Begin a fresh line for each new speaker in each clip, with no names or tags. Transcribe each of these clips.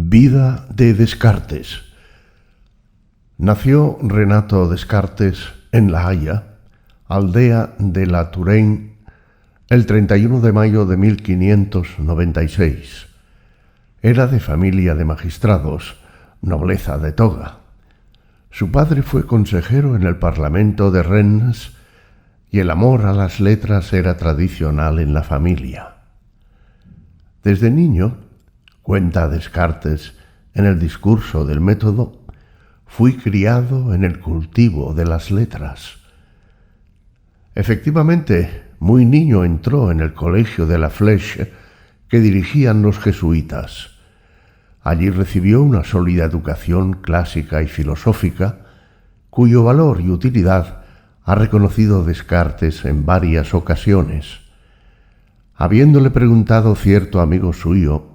Vida de Descartes. Nació Renato Descartes en La Haya, aldea de la Touraine, el 31 de mayo de 1596. Era de familia de magistrados, nobleza de toga. Su padre fue consejero en el Parlamento de Rennes y el amor a las letras era tradicional en la familia. Desde niño, cuenta Descartes en el discurso del método, fui criado en el cultivo de las letras. Efectivamente, muy niño entró en el colegio de la Flèche que dirigían los jesuitas. Allí recibió una sólida educación clásica y filosófica, cuyo valor y utilidad ha reconocido Descartes en varias ocasiones. Habiéndole preguntado cierto amigo suyo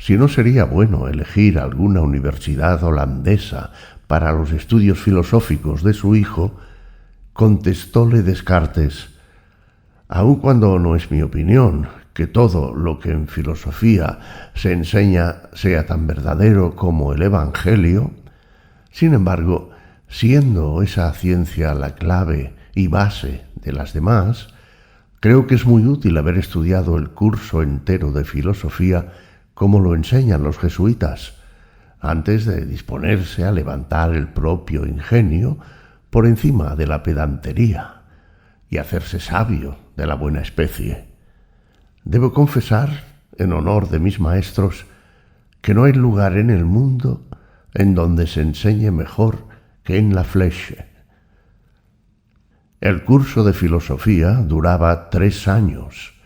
si no sería bueno elegir alguna universidad holandesa para los estudios filosóficos de su hijo, contestóle Descartes, aun cuando no es mi opinión que todo lo que en filosofía se enseña sea tan verdadero como el Evangelio, sin embargo, siendo esa ciencia la clave y base de las demás, creo que es muy útil haber estudiado el curso entero de filosofía como lo enseñan los jesuitas, antes de disponerse a levantar el propio ingenio por encima de la pedantería y hacerse sabio de la buena especie. Debo confesar, en honor de mis maestros, que no hay lugar en el mundo en donde se enseñe mejor que en la fleche. El curso de filosofía duraba tres años.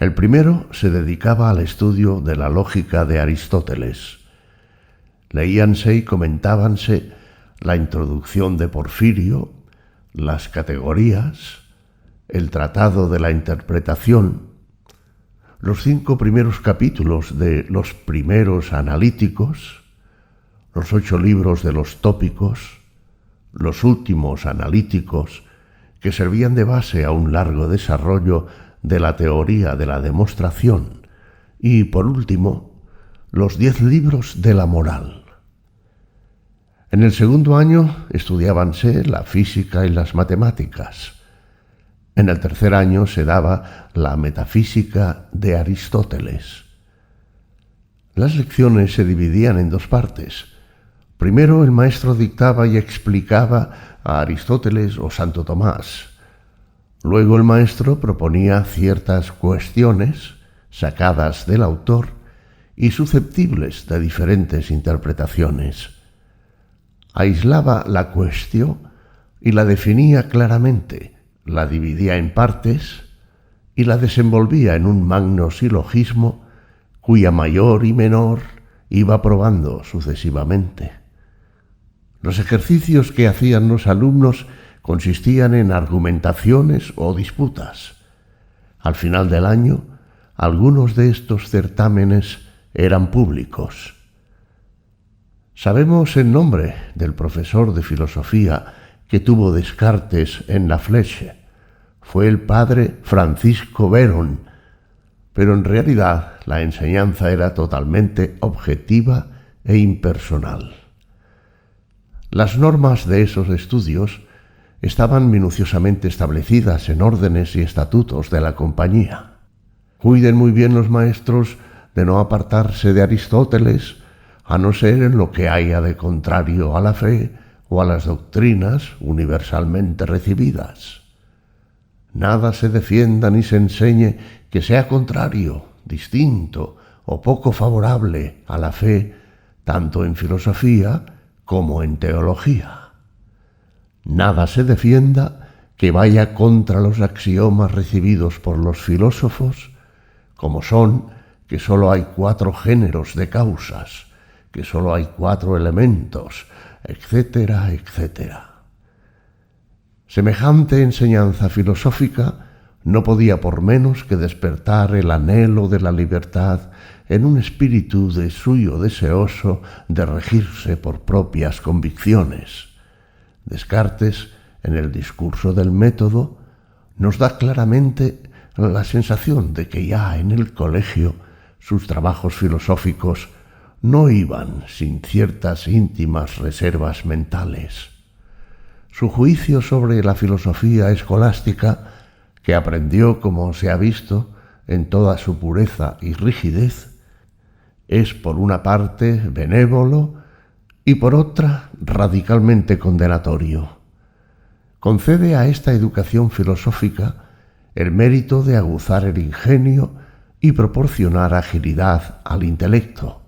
El primero se dedicaba al estudio de la lógica de Aristóteles. Leíanse y comentábanse la introducción de Porfirio, las categorías, el tratado de la interpretación, los cinco primeros capítulos de los primeros analíticos, los ocho libros de los tópicos, los últimos analíticos, que servían de base a un largo desarrollo de la teoría de la demostración, y, por último, los diez libros de la moral. En el segundo año estudiábanse la física y las matemáticas. En el tercer año se daba la metafísica de Aristóteles. Las lecciones se dividían en dos partes. Primero el maestro dictaba y explicaba a Aristóteles o Santo Tomás. Luego el maestro proponía ciertas cuestiones sacadas del autor y susceptibles de diferentes interpretaciones. Aislaba la cuestión y la definía claramente, la dividía en partes y la desenvolvía en un magno silogismo cuya mayor y menor iba probando sucesivamente. Los ejercicios que hacían los alumnos consistían en argumentaciones o disputas. Al final del año, algunos de estos certámenes eran públicos. Sabemos el nombre del profesor de filosofía que tuvo Descartes en la Fleche. Fue el padre Francisco Verón, pero en realidad la enseñanza era totalmente objetiva e impersonal. Las normas de esos estudios estaban minuciosamente establecidas en órdenes y estatutos de la compañía. Cuiden muy bien los maestros de no apartarse de Aristóteles, a no ser en lo que haya de contrario a la fe o a las doctrinas universalmente recibidas. Nada se defienda ni se enseñe que sea contrario, distinto o poco favorable a la fe, tanto en filosofía como en teología. Nada se defienda que vaya contra los axiomas recibidos por los filósofos, como son que sólo hay cuatro géneros de causas, que sólo hay cuatro elementos, etcétera, etcétera. Semejante enseñanza filosófica no podía por menos que despertar el anhelo de la libertad en un espíritu de suyo deseoso de regirse por propias convicciones. Descartes, en el discurso del método, nos da claramente la sensación de que ya en el colegio sus trabajos filosóficos no iban sin ciertas íntimas reservas mentales. Su juicio sobre la filosofía escolástica, que aprendió como se ha visto en toda su pureza y rigidez, es por una parte benévolo y por otra radicalmente condenatorio. Concede a esta educación filosófica el mérito de aguzar el ingenio y proporcionar agilidad al intelecto,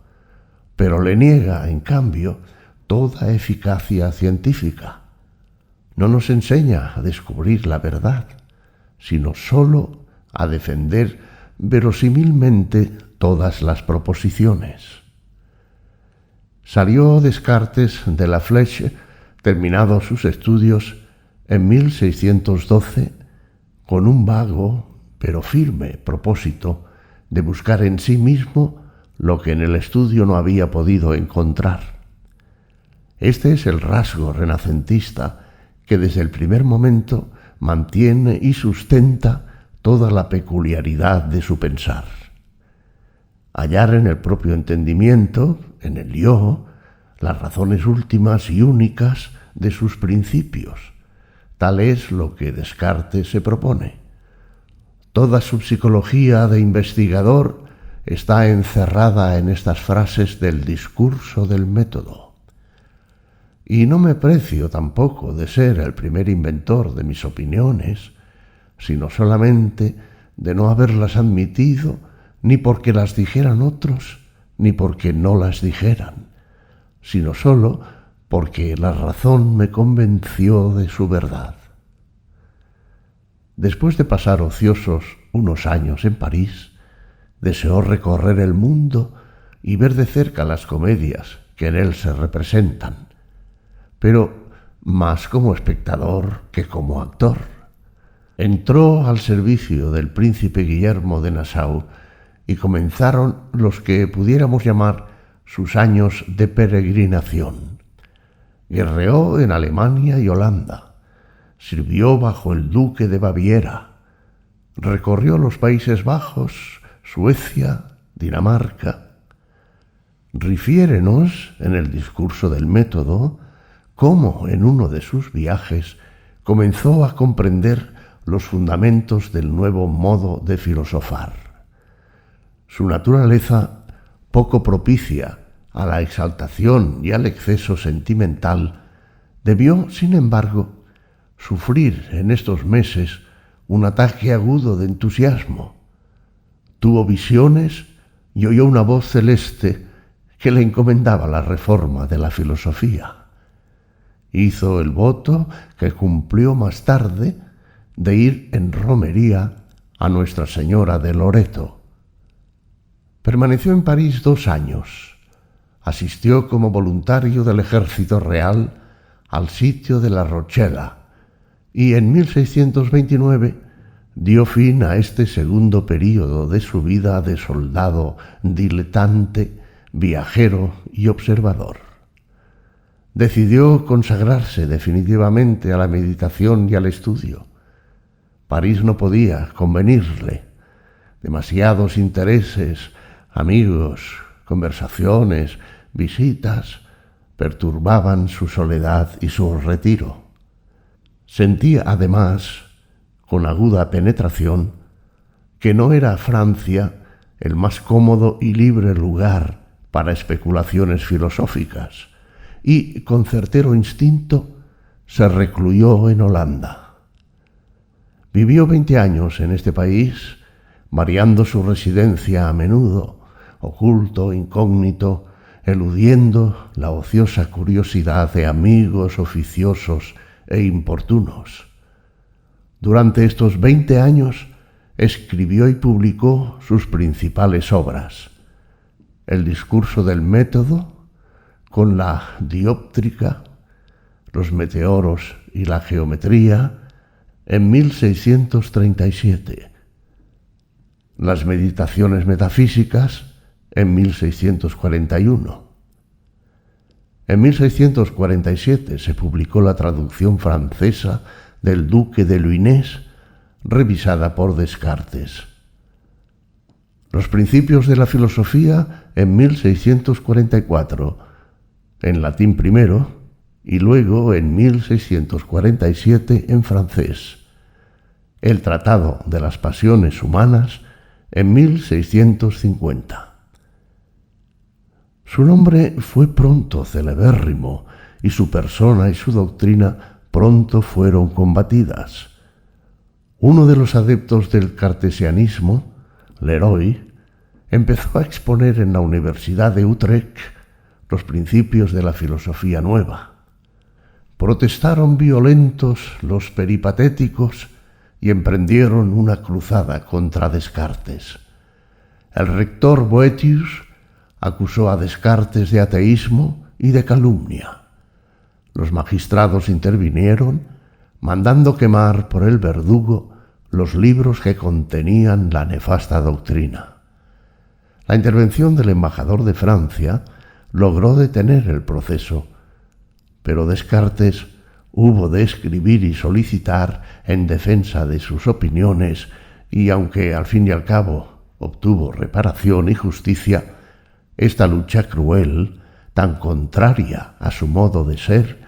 pero le niega, en cambio, toda eficacia científica. No nos enseña a descubrir la verdad, sino sólo a defender verosímilmente todas las proposiciones. Salió Descartes de la Fleche, terminados sus estudios, en 1612, con un vago pero firme propósito de buscar en sí mismo lo que en el estudio no había podido encontrar. Este es el rasgo renacentista que desde el primer momento mantiene y sustenta toda la peculiaridad de su pensar. Hallar en el propio entendimiento, en el yo, las razones últimas y únicas de sus principios. Tal es lo que Descartes se propone. Toda su psicología de investigador está encerrada en estas frases del discurso del método. Y no me precio tampoco de ser el primer inventor de mis opiniones, sino solamente de no haberlas admitido ni porque las dijeran otros, ni porque no las dijeran, sino sólo porque la razón me convenció de su verdad. Después de pasar ociosos unos años en París, deseó recorrer el mundo y ver de cerca las comedias que en él se representan, pero más como espectador que como actor. Entró al servicio del príncipe Guillermo de Nassau y comenzaron los que pudiéramos llamar sus años de peregrinación. Guerreó en Alemania y Holanda Sirvió bajo el duque de Baviera. Recorrió los Países Bajos, Suecia, Dinamarca. Rifiérenos en el discurso del método cómo en uno de sus viajes comenzó a comprender los fundamentos del nuevo modo de filosofar. Su naturaleza, poco propicia a la exaltación y al exceso sentimental, debió, sin embargo, sufrir en estos meses un ataque agudo de entusiasmo. Tuvo visiones y oyó una voz celeste que le encomendaba la reforma de la filosofía. Hizo el voto que cumplió más tarde de ir en romería a Nuestra Señora de Loreto. Permaneció en París dos años. Asistió como voluntario del ejército real al sitio de la Rochela, y en 1629 dio fin a este segundo período de su vida de soldado diletante, viajero y observador. Decidió consagrarse definitivamente a la meditación y al estudio. París no podía convenirle. Demasiados intereses, amigos, conversaciones, visitas, perturbaban su soledad y su retiro. Sentía además, con aguda penetración, que no era Francia el más cómodo y libre lugar para especulaciones filosóficas, y con certero instinto se recluyó en Holanda. Vivió veinte años en este país, variando su residencia a menudo, oculto, incógnito, eludiendo la ociosa curiosidad de amigos oficiosos e importunos. Durante estos veinte años escribió y publicó sus principales obras. El discurso del método, con la dióptrica, los meteoros y la geometría, en 1637. Las meditaciones metafísicas, en 1641. En 1647 se publicó la traducción francesa del Duque de Luinés, revisada por Descartes. Los principios de la filosofía en 1644, en latín primero y luego en 1647 en francés. El Tratado de las Pasiones Humanas en 1650. Su nombre fue pronto celebérrimo y su persona y su doctrina pronto fueron combatidas. Uno de los adeptos del cartesianismo, Leroy, empezó a exponer en la Universidad de Utrecht los principios de la filosofía nueva. Protestaron violentos los peripatéticos y emprendieron una cruzada contra Descartes. El rector Boetius acusó a Descartes de ateísmo y de calumnia. Los magistrados intervinieron, mandando quemar por el verdugo los libros que contenían la nefasta doctrina. La intervención del embajador de Francia logró detener el proceso, pero Descartes hubo de escribir y solicitar en defensa de sus opiniones y aunque al fin y al cabo obtuvo reparación y justicia, esta lucha cruel, tan contraria a su modo de ser,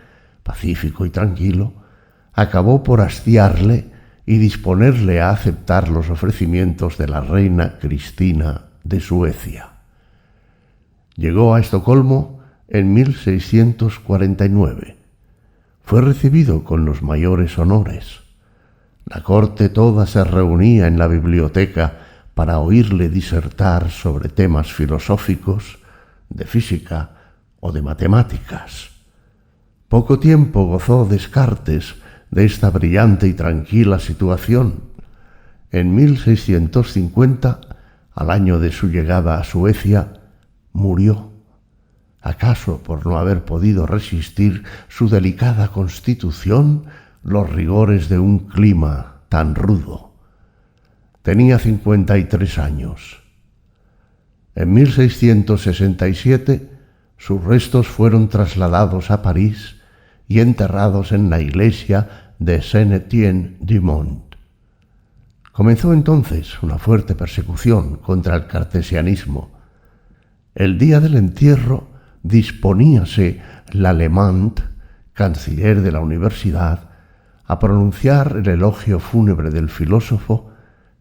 pacífico y tranquilo, acabó por hastiarle y disponerle a aceptar los ofrecimientos de la reina Cristina de Suecia. Llegó a Estocolmo en 1649. Fue recibido con los mayores honores. La corte toda se reunía en la biblioteca para oírle disertar sobre temas filosóficos, de física o de matemáticas. Poco tiempo gozó Descartes de esta brillante y tranquila situación. En 1650, al año de su llegada a Suecia, murió, acaso por no haber podido resistir su delicada constitución los rigores de un clima tan rudo. Tenía 53 años. En 1667 sus restos fueron trasladados a París y enterrados en la iglesia de Saint-Étienne-du-Mont. Comenzó entonces una fuerte persecución contra el cartesianismo. El día del entierro disponíase Lalemant, canciller de la universidad, a pronunciar el elogio fúnebre del filósofo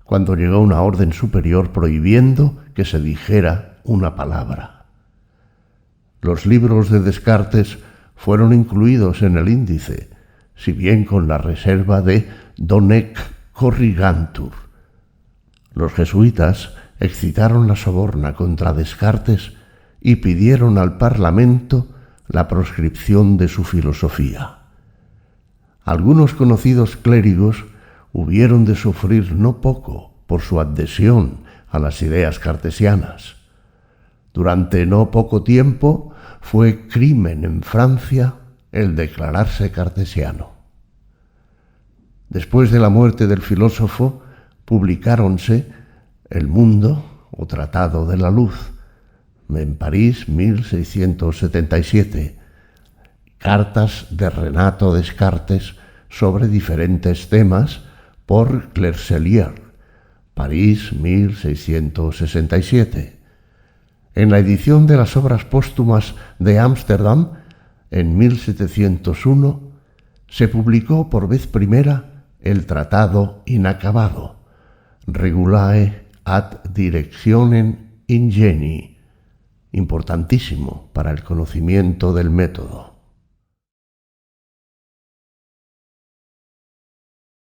cuando llegó una orden superior prohibiendo que se dijera una palabra. Los libros de Descartes fueron incluidos en el índice, si bien con la reserva de Donec Corrigantur. Los jesuitas excitaron la soborna contra Descartes y pidieron al Parlamento la proscripción de su filosofía. Algunos conocidos clérigos hubieron de sufrir no poco por su adhesión a las ideas cartesianas. Durante no poco tiempo fue crimen en Francia el declararse cartesiano. Después de la muerte del filósofo, publicáronse El Mundo o Tratado de la Luz, en París 1677, cartas de Renato Descartes sobre diferentes temas por Clercelier, París 1667. En la edición de las obras póstumas de Ámsterdam, en 1701, se publicó por vez primera el Tratado Inacabado, Regulae ad Directionem Ingeni, importantísimo para el conocimiento del método.